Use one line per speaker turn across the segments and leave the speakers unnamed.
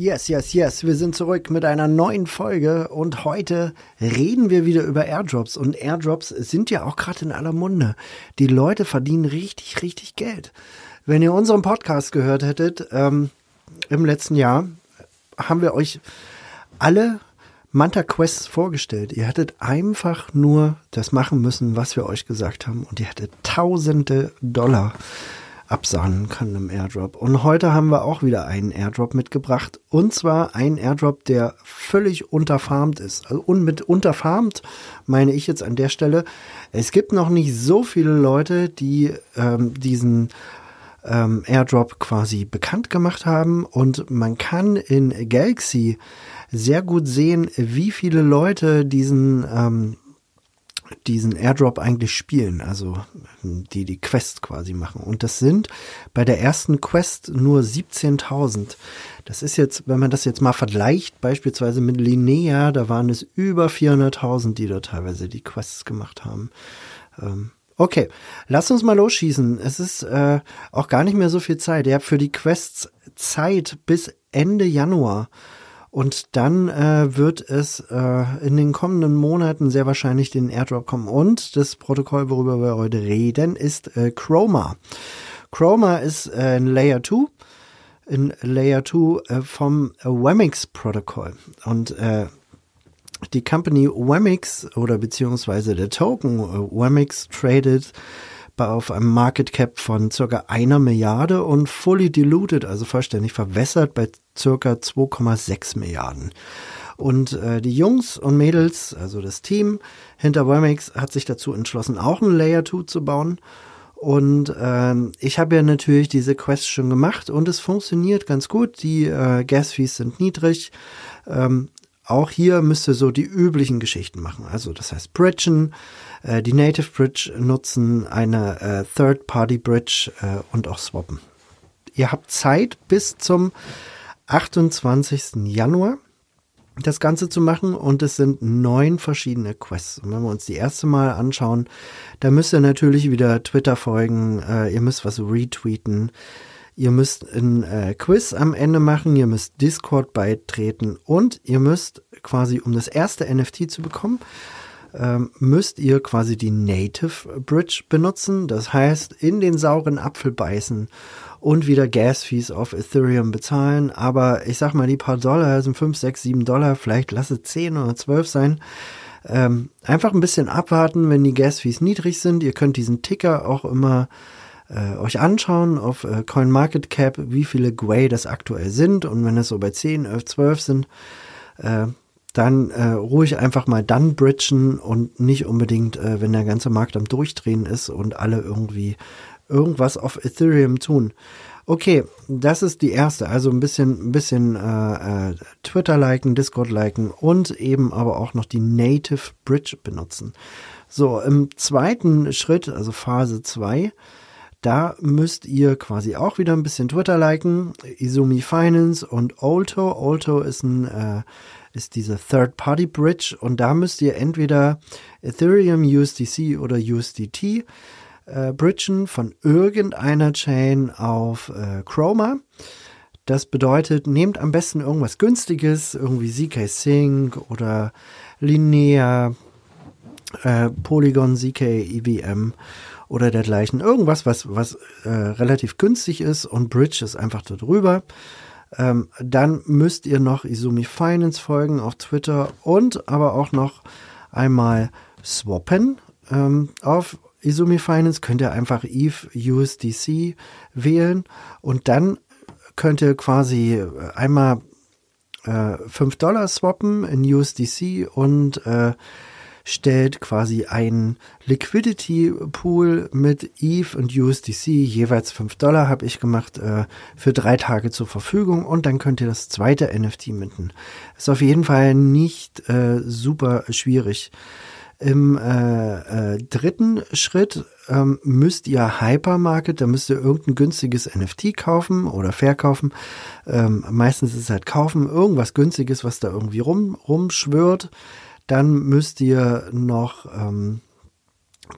Yes, yes, yes. Wir sind zurück mit einer neuen Folge und heute reden wir wieder über Airdrops. Und Airdrops sind ja auch gerade in aller Munde. Die Leute verdienen richtig, richtig Geld. Wenn ihr unseren Podcast gehört hättet ähm, im letzten Jahr, haben wir euch alle Manta Quests vorgestellt. Ihr hättet einfach nur das machen müssen, was wir euch gesagt haben. Und ihr hättet tausende Dollar absahnen können im Airdrop. Und heute haben wir auch wieder einen Airdrop mitgebracht. Und zwar ein Airdrop, der völlig unterfarmt ist. Also, und mit unterfarmt meine ich jetzt an der Stelle, es gibt noch nicht so viele Leute, die ähm, diesen ähm, Airdrop quasi bekannt gemacht haben. Und man kann in Galaxy sehr gut sehen, wie viele Leute diesen ähm, diesen Airdrop eigentlich spielen, also die die Quest quasi machen. Und das sind bei der ersten Quest nur 17.000. Das ist jetzt, wenn man das jetzt mal vergleicht, beispielsweise mit Linnea, da waren es über 400.000, die da teilweise die Quests gemacht haben. Ähm, okay, lass uns mal losschießen. Es ist äh, auch gar nicht mehr so viel Zeit. Ihr habt für die Quests Zeit bis Ende Januar. Und dann äh, wird es äh, in den kommenden Monaten sehr wahrscheinlich den Airdrop kommen. Und das Protokoll, worüber wir heute reden, ist äh, Chroma. Chroma ist äh, ein Layer 2 in Layer 2 äh, vom Wemix-Protokoll. Und äh, die Company Wemix oder beziehungsweise der Token äh, Wemix auf einem Market Cap von circa einer Milliarde und fully diluted, also vollständig verwässert bei circa 2,6 Milliarden. Und äh, die Jungs und Mädels, also das Team hinter Wemix, hat sich dazu entschlossen, auch ein Layer 2 zu bauen. Und ähm, ich habe ja natürlich diese Quest schon gemacht und es funktioniert ganz gut. Die äh, Gas Fees sind niedrig. Ähm, auch hier müsst ihr so die üblichen Geschichten machen. Also das heißt Bridgen, äh, die Native Bridge nutzen, eine äh, Third-Party Bridge äh, und auch swappen. Ihr habt Zeit bis zum 28. Januar das Ganze zu machen und es sind neun verschiedene Quests. Und wenn wir uns die erste Mal anschauen, da müsst ihr natürlich wieder Twitter folgen, äh, ihr müsst was retweeten, ihr müsst ein äh, Quiz am Ende machen, ihr müsst Discord beitreten und ihr müsst quasi, um das erste NFT zu bekommen, ähm, müsst ihr quasi die Native Bridge benutzen. Das heißt, in den sauren Apfel beißen und wieder Gas Fees auf Ethereum bezahlen. Aber ich sag mal, die paar Dollar sind 5, 6, 7 Dollar, vielleicht lasse 10 oder 12 sein. Ähm, einfach ein bisschen abwarten, wenn die Gas Fees niedrig sind. Ihr könnt diesen Ticker auch immer äh, euch anschauen auf äh, CoinMarketCap, wie viele Gwei das aktuell sind. Und wenn es so bei 10, 11, 12 sind, äh, dann äh, ruhig einfach mal dann bridgen und nicht unbedingt, äh, wenn der ganze Markt am Durchdrehen ist und alle irgendwie irgendwas auf Ethereum tun. Okay, das ist die erste. Also ein bisschen, ein bisschen äh, äh, Twitter liken, Discord liken und eben aber auch noch die Native Bridge benutzen. So, im zweiten Schritt, also Phase 2, da müsst ihr quasi auch wieder ein bisschen Twitter liken. Izumi Finance und Alto. Alto ist ein äh, ist diese Third-Party-Bridge und da müsst ihr entweder Ethereum, USDC oder USDT äh, bridgen von irgendeiner Chain auf äh, Chroma. Das bedeutet, nehmt am besten irgendwas günstiges, irgendwie ZK Sync oder Linear, äh, Polygon ZK EVM oder dergleichen. Irgendwas, was, was äh, relativ günstig ist und Bridge ist einfach da drüber. Ähm, dann müsst ihr noch Izumi Finance folgen auf Twitter und aber auch noch einmal swappen. Ähm, auf Izumi Finance könnt ihr einfach ETH USDC wählen und dann könnt ihr quasi einmal äh, 5 Dollar swappen in USDC und äh, stellt quasi einen Liquidity Pool mit ETH und USDC, jeweils 5 Dollar habe ich gemacht, äh, für drei Tage zur Verfügung und dann könnt ihr das zweite NFT minten. Ist auf jeden Fall nicht äh, super schwierig. Im äh, äh, dritten Schritt ähm, müsst ihr Hypermarket, da müsst ihr irgendein günstiges NFT kaufen oder verkaufen. Ähm, meistens ist es halt kaufen, irgendwas günstiges, was da irgendwie rum, rumschwört. Dann müsst ihr noch ähm,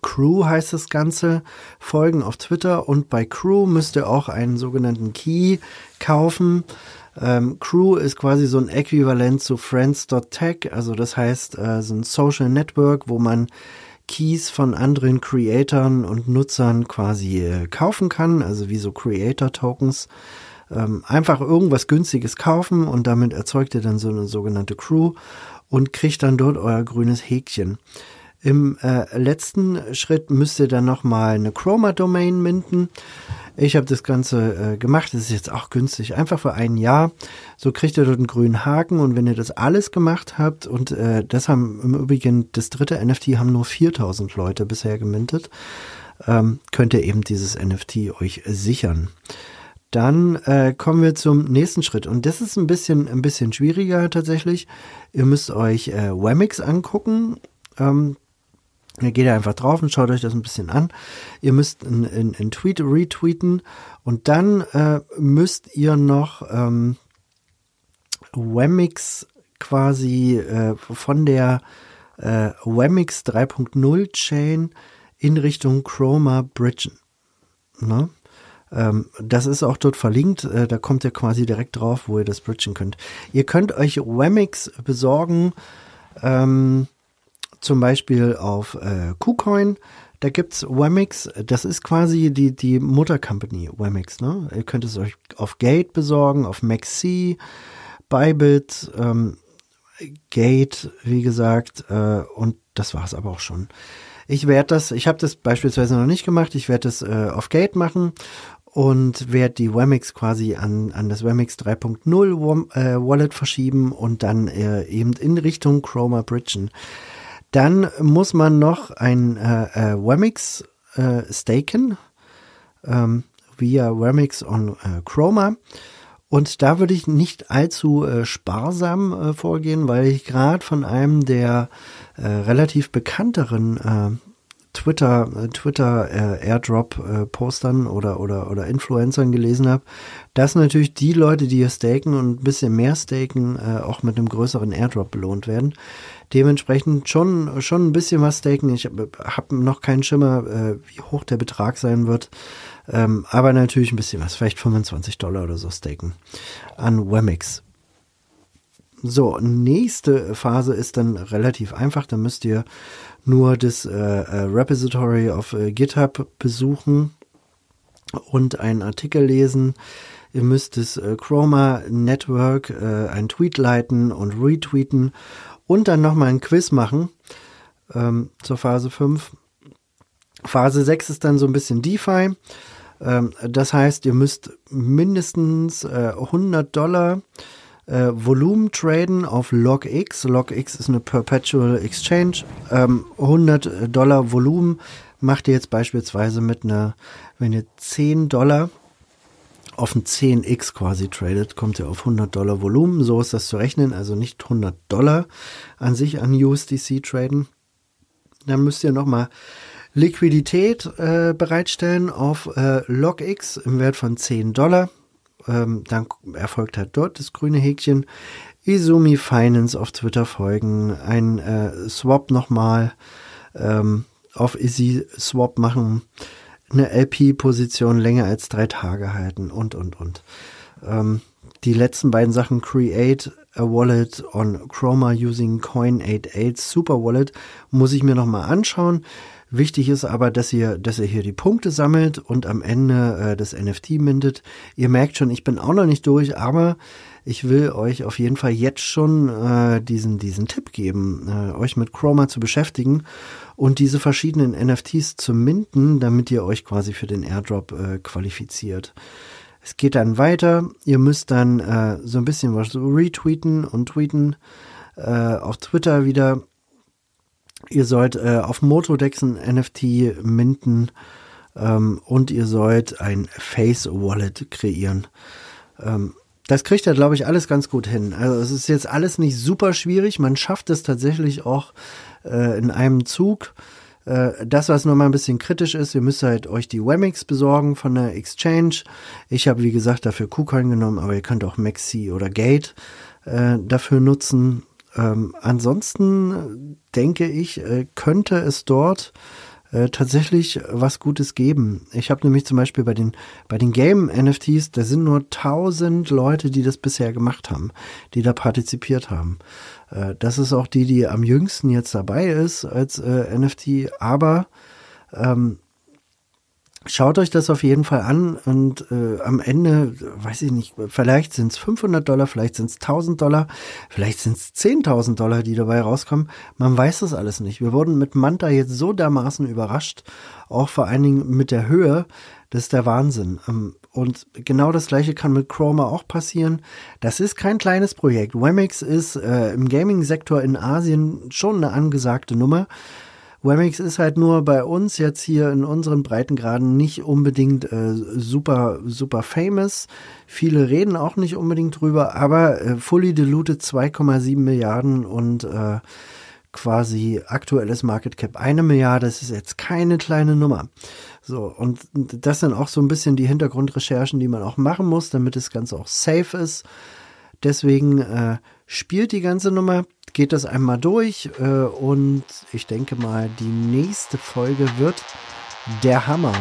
Crew heißt das Ganze, folgen auf Twitter und bei Crew müsst ihr auch einen sogenannten Key kaufen. Ähm, Crew ist quasi so ein Äquivalent zu Friends.tech, also das heißt äh, so ein Social Network, wo man Keys von anderen Creatoren und Nutzern quasi äh, kaufen kann, also wie so Creator Tokens. Ähm, einfach irgendwas günstiges kaufen und damit erzeugt ihr dann so eine sogenannte Crew und kriegt dann dort euer grünes Häkchen. Im äh, letzten Schritt müsst ihr dann nochmal eine Chroma-Domain minden. Ich habe das Ganze äh, gemacht. Das ist jetzt auch günstig. Einfach für ein Jahr. So kriegt ihr dort einen grünen Haken. Und wenn ihr das alles gemacht habt, und äh, das haben im Übrigen, das dritte NFT haben nur 4000 Leute bisher gemintet, ähm, könnt ihr eben dieses NFT euch sichern. Dann äh, kommen wir zum nächsten Schritt. Und das ist ein bisschen, ein bisschen schwieriger tatsächlich. Ihr müsst euch äh, Wemix angucken. Ähm, Ihr geht einfach drauf und schaut euch das ein bisschen an. Ihr müsst einen Tweet retweeten und dann äh, müsst ihr noch ähm, Wemix quasi äh, von der äh, Wemix 3.0 Chain in Richtung Chroma bridgen. Ne? Ähm, das ist auch dort verlinkt. Äh, da kommt ihr quasi direkt drauf, wo ihr das bridgen könnt. Ihr könnt euch Wemix besorgen. Ähm, zum Beispiel auf äh, KuCoin. Da gibt's Wemix, das ist quasi die, die Muttercompany Wemix. Ne? Ihr könnt es euch auf Gate besorgen, auf Maxi, Bybit, ähm, Gate, wie gesagt, äh, und das war's aber auch schon. Ich werde das, ich habe das beispielsweise noch nicht gemacht, ich werde das äh, auf Gate machen und werde die Wemix quasi an, an das Wemix 3.0 äh, Wallet verschieben und dann äh, eben in Richtung Chroma bridgen. Dann muss man noch ein äh, äh, Wemix äh, staken ähm, via Wemix on äh, Chroma. Und da würde ich nicht allzu äh, sparsam äh, vorgehen, weil ich gerade von einem der äh, relativ bekannteren äh, Twitter, äh, Twitter äh, Airdrop äh, Postern oder, oder, oder Influencern gelesen habe, dass natürlich die Leute, die hier staken und ein bisschen mehr staken, äh, auch mit einem größeren Airdrop belohnt werden. Dementsprechend schon, schon ein bisschen was staken. Ich habe hab noch keinen Schimmer, äh, wie hoch der Betrag sein wird. Ähm, aber natürlich ein bisschen was, vielleicht 25 Dollar oder so staken an Wemix. So, nächste Phase ist dann relativ einfach. Da müsst ihr nur das äh, äh, Repository auf äh, GitHub besuchen und einen Artikel lesen. Ihr müsst das äh, Chroma Network äh, einen Tweet leiten und retweeten und dann nochmal ein Quiz machen ähm, zur Phase 5. Phase 6 ist dann so ein bisschen DeFi. Ähm, das heißt, ihr müsst mindestens äh, 100 Dollar äh, Volumen traden auf LogX. LogX ist eine Perpetual Exchange. Ähm, 100 Dollar Volumen macht ihr jetzt beispielsweise mit einer, wenn ihr 10 Dollar auf ein 10x quasi tradet, kommt ihr auf 100 Dollar Volumen. So ist das zu rechnen, also nicht 100 Dollar an sich an USDC traden. Dann müsst ihr nochmal Liquidität äh, bereitstellen auf äh, LogX im Wert von 10 Dollar. Ähm, dann erfolgt halt dort das grüne Häkchen. Izumi Finance auf Twitter folgen, ein äh, Swap nochmal ähm, auf Easy Swap machen eine LP-Position länger als drei Tage halten und, und, und. Ähm, die letzten beiden Sachen, Create a Wallet on Chroma using Coin88 Super Wallet, muss ich mir nochmal anschauen. Wichtig ist aber, dass ihr, dass ihr hier die Punkte sammelt und am Ende äh, das NFT mintet. Ihr merkt schon, ich bin auch noch nicht durch, aber ich will euch auf jeden Fall jetzt schon äh, diesen, diesen Tipp geben, äh, euch mit Chroma zu beschäftigen und diese verschiedenen NFTs zu minden, damit ihr euch quasi für den Airdrop äh, qualifiziert. Es geht dann weiter. Ihr müsst dann äh, so ein bisschen was retweeten und tweeten. Äh, auf Twitter wieder Ihr sollt äh, auf Motodex ein NFT minten ähm, und ihr sollt ein Face Wallet kreieren. Ähm, das kriegt er, glaube ich, alles ganz gut hin. Also es ist jetzt alles nicht super schwierig. Man schafft es tatsächlich auch äh, in einem Zug. Äh, das, was nur mal ein bisschen kritisch ist, ihr müsst halt euch die Wemix besorgen von der Exchange. Ich habe, wie gesagt, dafür KuCoin genommen, aber ihr könnt auch Maxi oder Gate äh, dafür nutzen. Ähm, ansonsten denke ich, äh, könnte es dort äh, tatsächlich was Gutes geben. Ich habe nämlich zum Beispiel bei den, bei den Game-NFTs, da sind nur 1000 Leute, die das bisher gemacht haben, die da partizipiert haben. Äh, das ist auch die, die am jüngsten jetzt dabei ist als äh, NFT, aber ähm, Schaut euch das auf jeden Fall an und äh, am Ende, weiß ich nicht, vielleicht sind es 500 Dollar, vielleicht sind es 1000 Dollar, vielleicht sind es 10.000 Dollar, die dabei rauskommen. Man weiß das alles nicht. Wir wurden mit Manta jetzt so dermaßen überrascht, auch vor allen Dingen mit der Höhe. Das ist der Wahnsinn. Ähm, und genau das gleiche kann mit Chroma auch passieren. Das ist kein kleines Projekt. Wemex ist äh, im Gaming-Sektor in Asien schon eine angesagte Nummer. Wemix ist halt nur bei uns jetzt hier in unseren Breitengraden nicht unbedingt äh, super, super famous. Viele reden auch nicht unbedingt drüber, aber äh, fully diluted 2,7 Milliarden und äh, quasi aktuelles Market Cap eine Milliarde, das ist jetzt keine kleine Nummer. So, und das sind auch so ein bisschen die Hintergrundrecherchen, die man auch machen muss, damit das Ganze auch safe ist. Deswegen äh, spielt die ganze Nummer geht das einmal durch äh, und ich denke mal, die nächste Folge wird der Hammer.